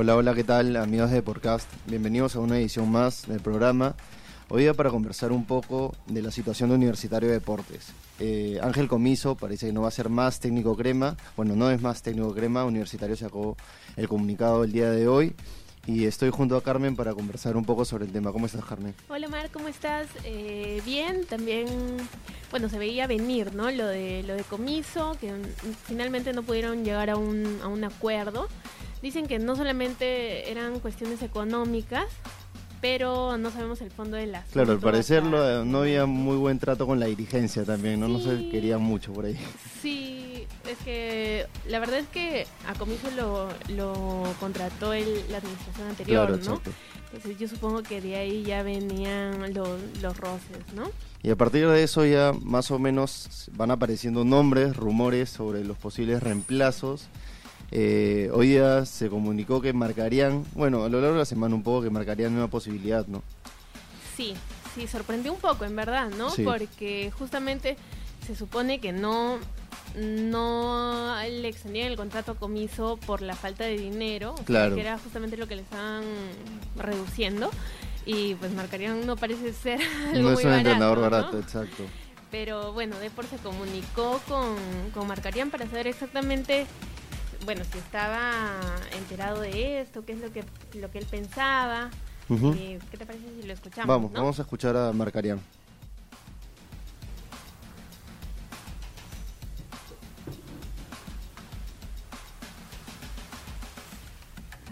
Hola, hola, ¿qué tal amigos de Podcast? Bienvenidos a una edición más del programa. Hoy día para conversar un poco de la situación de Universitario de Deportes. Eh, Ángel Comiso parece que no va a ser más técnico crema. Bueno, no es más técnico crema. Universitario sacó el comunicado el día de hoy. Y estoy junto a Carmen para conversar un poco sobre el tema. ¿Cómo estás, Carmen? Hola, Mar, ¿cómo estás? Eh, bien, también, bueno, se veía venir, ¿no? Lo de, lo de Comiso, que finalmente no pudieron llegar a un, a un acuerdo. Dicen que no solamente eran cuestiones económicas, pero no sabemos el fondo de las Claro, al parecer no había muy buen trato con la dirigencia también, ¿no? No se querían mucho por ahí. Sí, es que la verdad es que a Comiso lo, lo contrató el, la administración anterior, ¿no? Entonces yo supongo que de ahí ya venían los, los roces, ¿no? Y a partir de eso ya más o menos van apareciendo nombres, rumores sobre los posibles reemplazos eh, hoy día se comunicó que marcarían, bueno, a lo largo de la semana un poco que marcarían una posibilidad, ¿no? Sí, sí, sorprendió un poco, en verdad, ¿no? Porque justamente se supone que no no le extendían el contrato comiso por la falta de dinero, claro. que era justamente lo que le estaban reduciendo y pues marcarían no parece ser algo no es un entrenador barato, exacto. Pero bueno, Depor se comunicó con, con Marcarían para saber exactamente bueno, si estaba enterado de esto, qué es lo que, lo que él pensaba. Eh, ¿Qué te parece si lo escuchamos? Vamos, vamos a escuchar a Marcarian.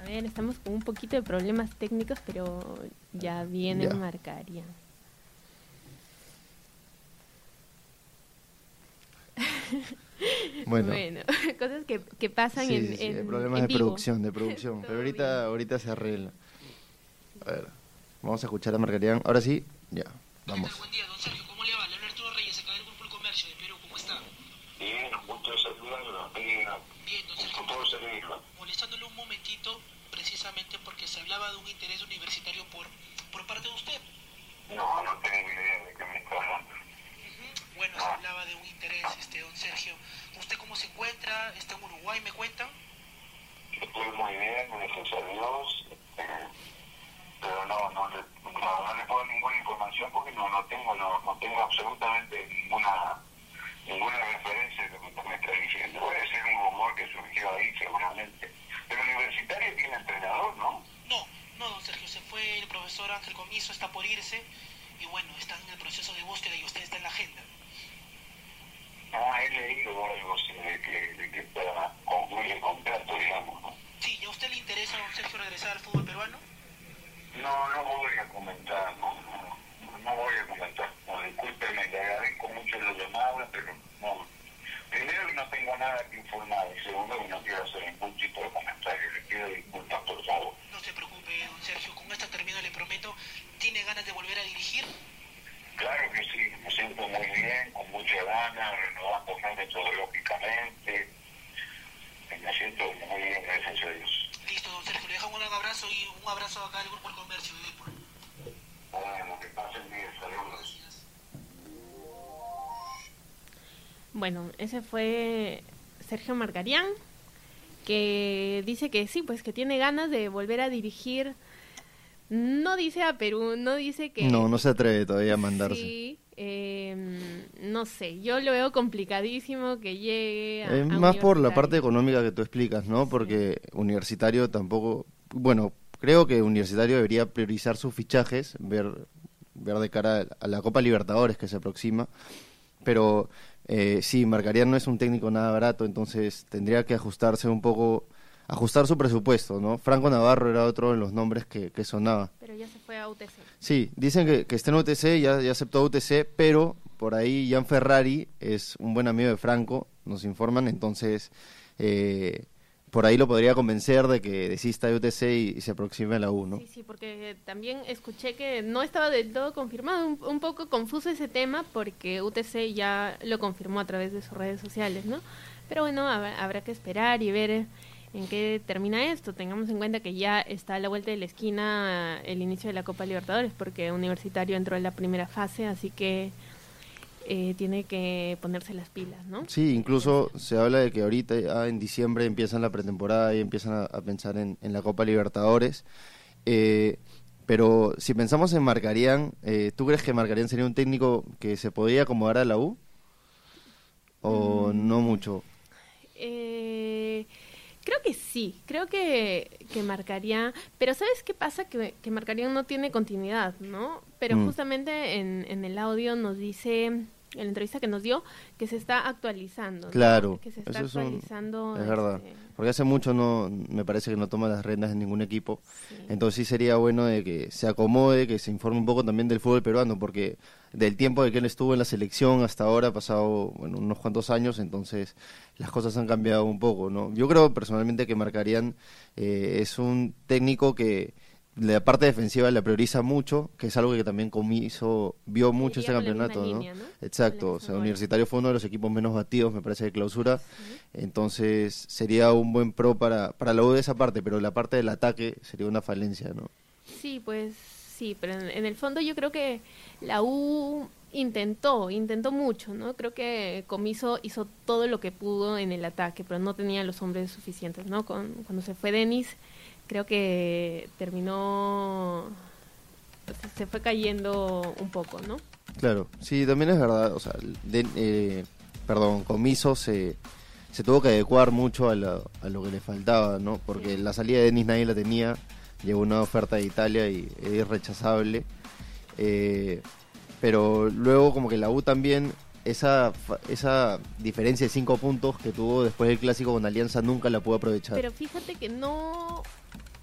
A ver, estamos con un poquito de problemas técnicos, pero ya viene Marcarian. Bueno, cosas que, que pasan en, en, problemas de producción, de producción. Pero ahorita, ahorita se arregla. A ver, vamos a escuchar a Margarita. Ahora sí, ya, vamos. Buen día, don Sergio. ¿Cómo le va? Le Arturo Reyes, acá del Grupo El Comercio de Perú. ¿Cómo está? Bien, mucho saludarlo. Bien, Bien, don Sergio. Todo Molestándole un momentito, precisamente porque se hablaba de un interés universitario por, por parte de usted. No, no tengo idea de qué me está hablando bueno, se hablaba de un interés, este, don Sergio. ¿Usted cómo se encuentra? ¿Está en Uruguay, me cuentan? Estoy muy bien, gracias a Dios. Eh, pero no, no le, no, le puedo ninguna información porque no, no tengo, no, no tengo absolutamente ninguna ninguna referencia de lo que usted me está diciendo. Puede ser un rumor que surgió ahí seguramente. Pero universitario tiene entrenador, ¿no? No, no, don Sergio, se fue el profesor Ángel Comiso, y bueno, está en el proceso de búsqueda y usted está en la agenda. Ah, he leído algo de que, de que para concluir el contrato, digamos, ¿no? Sí, ¿y a usted le interesa, don Sergio, regresar al fútbol peruano? No, no voy a comentar, no, no, no voy a comentar. No, discúlpeme, le agradezco mucho la llamada, pero no. Primero que no tengo nada que informar y segundo que no quiero hacer ningún tipo de comentario. Le pido disculpas, por favor. No se preocupe, don Sergio, con esta termina le prometo, ¿tiene ganas de volver a dirigir? Claro que sí, me siento muy bien, con mucha ganas, renovándome metodológicamente. Me siento muy bien, gracias a Dios. Listo, don Sergio, le dejo un abrazo y un abrazo acá al Grupo El Comercio de Depor. Bueno, que pasen bien, saludos. Bueno, ese fue Sergio Margarián, que dice que sí, pues que tiene ganas de volver a dirigir no dice a Perú, no dice que... No, no se atreve todavía a mandarse. Sí, em, no sé, yo lo veo complicadísimo que llegue a... más por la parte económica que tú explicas, ¿no? Porque universitario tampoco... Bueno, creo que universitario debería priorizar sus fichajes, ver, ver de cara a la Copa Libertadores que se aproxima, pero eh, sí, Marcaría no es un técnico nada barato, entonces tendría que ajustarse un poco ajustar su presupuesto, ¿no? Franco Navarro era otro de los nombres que, que sonaba. Pero ya se fue a UTC. Sí, dicen que, que está en UTC, ya, ya aceptó UTC, pero por ahí Jan Ferrari es un buen amigo de Franco, nos informan, entonces eh, por ahí lo podría convencer de que desista de UTC y, se aproxime a la U, ¿no? Sí, sí, porque también escuché que no estaba del todo confirmado, un, un poco confuso ese tema porque UTC ya lo confirmó a través de sus redes sociales, ¿no? Pero bueno, habrá que esperar y ver en qué termina esto. Tengamos en cuenta que ya está a la vuelta de la esquina el inicio de la Copa Libertadores, porque Universitario entró en la primera fase, así que eh, tiene que ponerse las pilas, ¿no? Sí, incluso se habla de que ahorita ah, en diciembre empiezan la pretemporada y empiezan a, pensar en, la Copa Libertadores. Eh, pero si pensamos en Marcarían, eh, ¿tú crees que Marcarían sería un técnico que se podría acomodar a la U? ¿O mm. no mucho? Eh, creo que sí, creo que, que marcaría, pero ¿sabes qué pasa? Que, que marcaría no tiene continuidad, ¿no? Pero mm. justamente en, en el audio nos dice en la entrevista que nos dio, que se está actualizando. Claro, que se está actualizando. Es, verdad, este, porque hace mucho no, me parece que no toma las rendas en ningún equipo. Entonces sí sería bueno de que se acomode, que se informe un poco también del fútbol peruano, porque del tiempo de que él estuvo en la selección hasta ahora ha pasado bueno, unos cuantos años, entonces las cosas han cambiado un poco. ¿no? Yo creo personalmente que Marcarían eh, es un técnico que la parte defensiva la prioriza mucho, que es algo que también Comiso vio mucho este campeonato, ¿no? Exacto, o sea, Universitario fue uno de los equipos menos batidos, me parece, de clausura, entonces sería un buen pro para, para la U de esa parte, pero la parte del ataque sería una falencia, ¿no? Sí, pues sí, pero en, el fondo yo creo que la U intentó, intentó mucho, ¿no? Creo que Comiso hizo todo lo que pudo en el ataque, pero no tenía los hombres suficientes, ¿no? Con, cuando se fue Denis creo que terminó, se fue cayendo un poco, ¿no? Claro, sí, también es verdad, o sea, eh, perdón, Comiso se, se tuvo que adecuar mucho a, lo que le faltaba, ¿no? Porque la salida de Denis nadie la tenía, llegó una oferta de Italia y es irrechazable, eh, pero luego como que la U también esa, esa diferencia de cinco puntos que tuvo después del clásico con Alianza nunca la pudo aprovechar. Pero fíjate que no,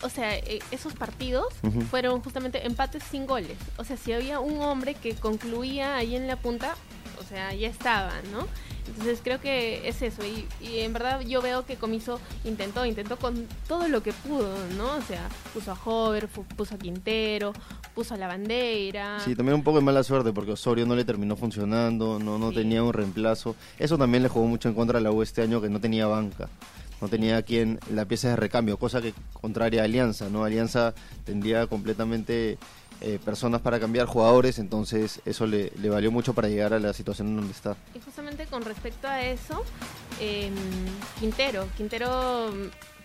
o sea, eh, esos partidos fueron justamente empates sin goles. O sea, si había un hombre que concluía ahí en la punta, o sea, ya estaba, ¿no? Entonces creo que es eso. Y, y, en verdad yo veo que Comiso intentó, intentó con todo lo que pudo, ¿no? O sea, puso a Hover, puso a Quintero, puso a la bandera. Sí, también un poco de mala suerte porque Osorio no le terminó funcionando, no, no tenía un reemplazo. Eso también le jugó mucho en contra a la U este año que no tenía banca no tenía quien la pieza de recambio, cosa que contraria a Alianza, ¿no? Alianza tendría completamente eh, personas para cambiar jugadores, entonces eso le, valió mucho para llegar a la situación en donde está. Y justamente con respecto a eso, em, Quintero, Quintero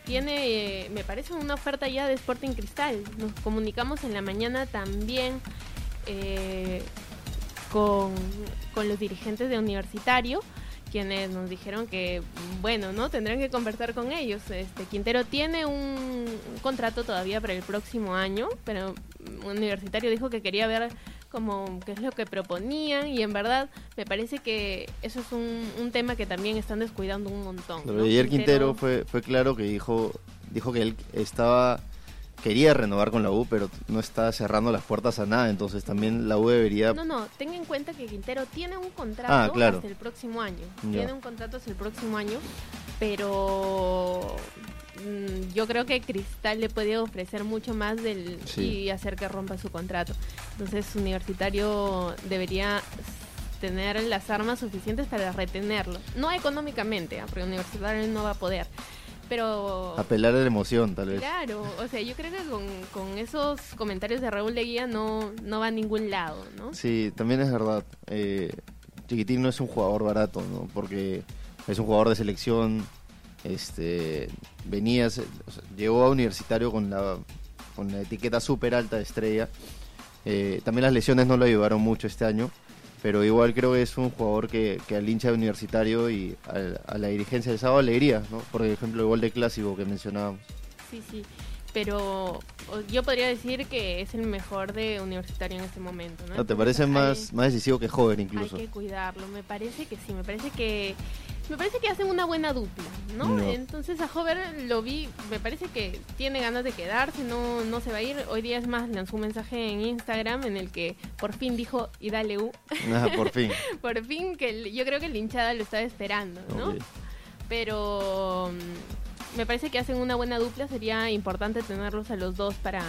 tiene, me parece, una oferta ya de Sporting Cristal. Nos comunicamos en la mañana también eh, con, con los dirigentes de Universitario quienes nos dijeron que, bueno, ¿no? Tendrán que conversar con ellos. Este Quintero tiene un, contrato todavía para el próximo año, pero universitario dijo que quería ver como qué es lo que proponían y en verdad me parece que eso es un, tema que también están descuidando un montón. Pero ayer Quintero fue, fue claro que dijo, dijo que él estaba quería renovar con la U, pero no está cerrando las puertas a nada, entonces también la U debería... No, no, tenga en cuenta que Quintero tiene un contrato ah, hasta el próximo año, tiene un contrato hasta el próximo año, pero yo creo que Cristal le puede ofrecer mucho más del y hacer que rompa su contrato. Entonces, Universitario debería tener las armas suficientes para retenerlo. No económicamente, ¿ah? porque Universitario no va a poder, pero... Apelar a la emoción, tal vez. Claro, o sea, yo creo que con, esos comentarios de Raúl Leguía no, no va a ningún lado, ¿no? Sí, también es verdad. Eh, Chiquitín no es un jugador barato, ¿no? Porque es un jugador de selección, este, venía, llegó a Universitario con la, con la etiqueta súper alta de estrella. Eh, también las lesiones no lo ayudaron mucho este año pero igual creo que es un jugador que, que al hincha de universitario y a, la dirigencia del sábado alegría, ¿no? Por ejemplo, el gol de clásico que mencionábamos. Sí, sí, pero yo podría decir que es el mejor de universitario en este momento, ¿no? ¿Te parece más, más decisivo que joven incluso? Hay que cuidarlo, me parece que sí, me parece que me parece que hacen una buena dupla, ¿no? Entonces a Hover lo vi, me parece que tiene ganas de quedarse, no, no se va a ir. Hoy día es más, lanzó un mensaje en Instagram en el que por fin dijo y dale U. Ah, por fin. por fin, que yo creo que el hinchada lo estaba esperando, ¿no? Pero me parece que hacen una buena dupla, sería importante tenerlos a los dos para,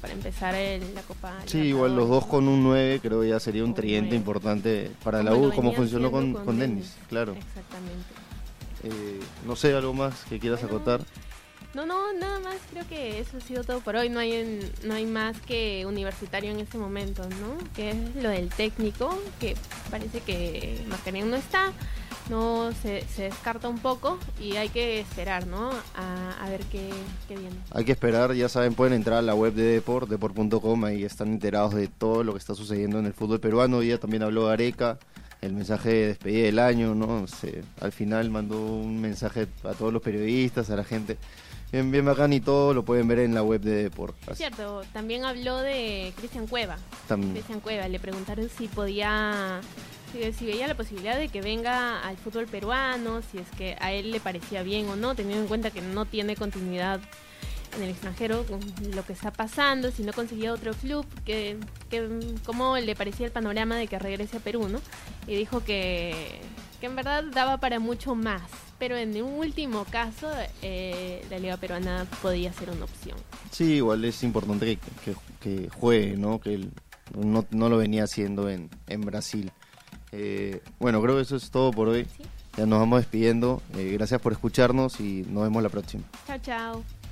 para empezar el, la Copa. Sí, igual los dos con un 9 creo que ya sería un triente importante para la U, como funcionó con, con, Dennis, claro. Exactamente. Eh, no sé, algo más que quieras acotar. No, no, nada más, creo que eso ha sido todo por hoy. No hay no hay más que universitario en este momento, ¿no? Que es lo del técnico, que parece que Mascarén no está, no se, se, descarta un poco y hay que esperar, ¿no? A, ver qué, viene. Hay que esperar, ya saben, pueden entrar a la web de Deport, deport.com, ahí están enterados de todo lo que está sucediendo en el fútbol peruano. Ella también habló Areca, el mensaje de despedida del año, ¿no? al final mandó un mensaje a todos los periodistas, a la gente. Bien, bien bacán y todo lo pueden ver en la web de Deport. Cierto, también habló de Cristian Cueva. Cristian Cueva, le preguntaron si podía si, veía la posibilidad de que venga al fútbol peruano, si es que a él le parecía bien o no, teniendo en cuenta que no tiene continuidad en el extranjero con lo que está pasando, si no conseguía otro club, que, que cómo le parecía el panorama de que regrese a Perú, ¿no? Y dijo que, que en verdad daba para mucho más, pero en un último caso eh, la liga peruana podía ser una opción. Sí, igual es importante que, que, juegue, ¿no? Que él no, no lo venía haciendo en, en Brasil. Eh, bueno, creo que eso es todo por hoy. Ya nos vamos despidiendo. Eh, gracias por escucharnos y nos vemos la próxima. Chao, chao.